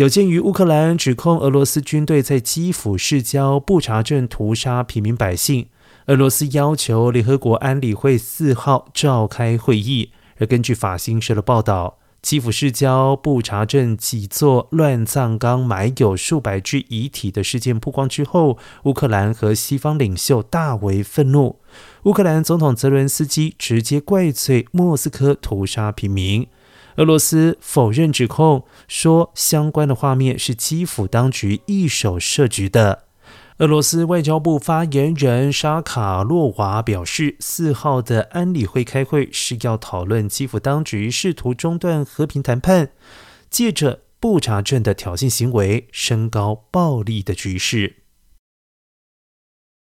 有鉴于乌克兰指控俄罗斯军队在基辅市郊布查镇屠杀平民百姓，俄罗斯要求联合国安理会四号召开会议。而根据法新社的报道，基辅市郊布查镇几座乱葬岗埋有数百具遗体的事件曝光之后，乌克兰和西方领袖大为愤怒。乌克兰总统泽伦斯基直接怪罪莫斯科屠杀平民。俄罗斯否认指控，说相关的画面是基辅当局一手设局的。俄罗斯外交部发言人沙卡洛娃表示，四号的安理会开会是要讨论基辅当局试图中断和平谈判，借着布查镇的挑衅行为升高暴力的局势。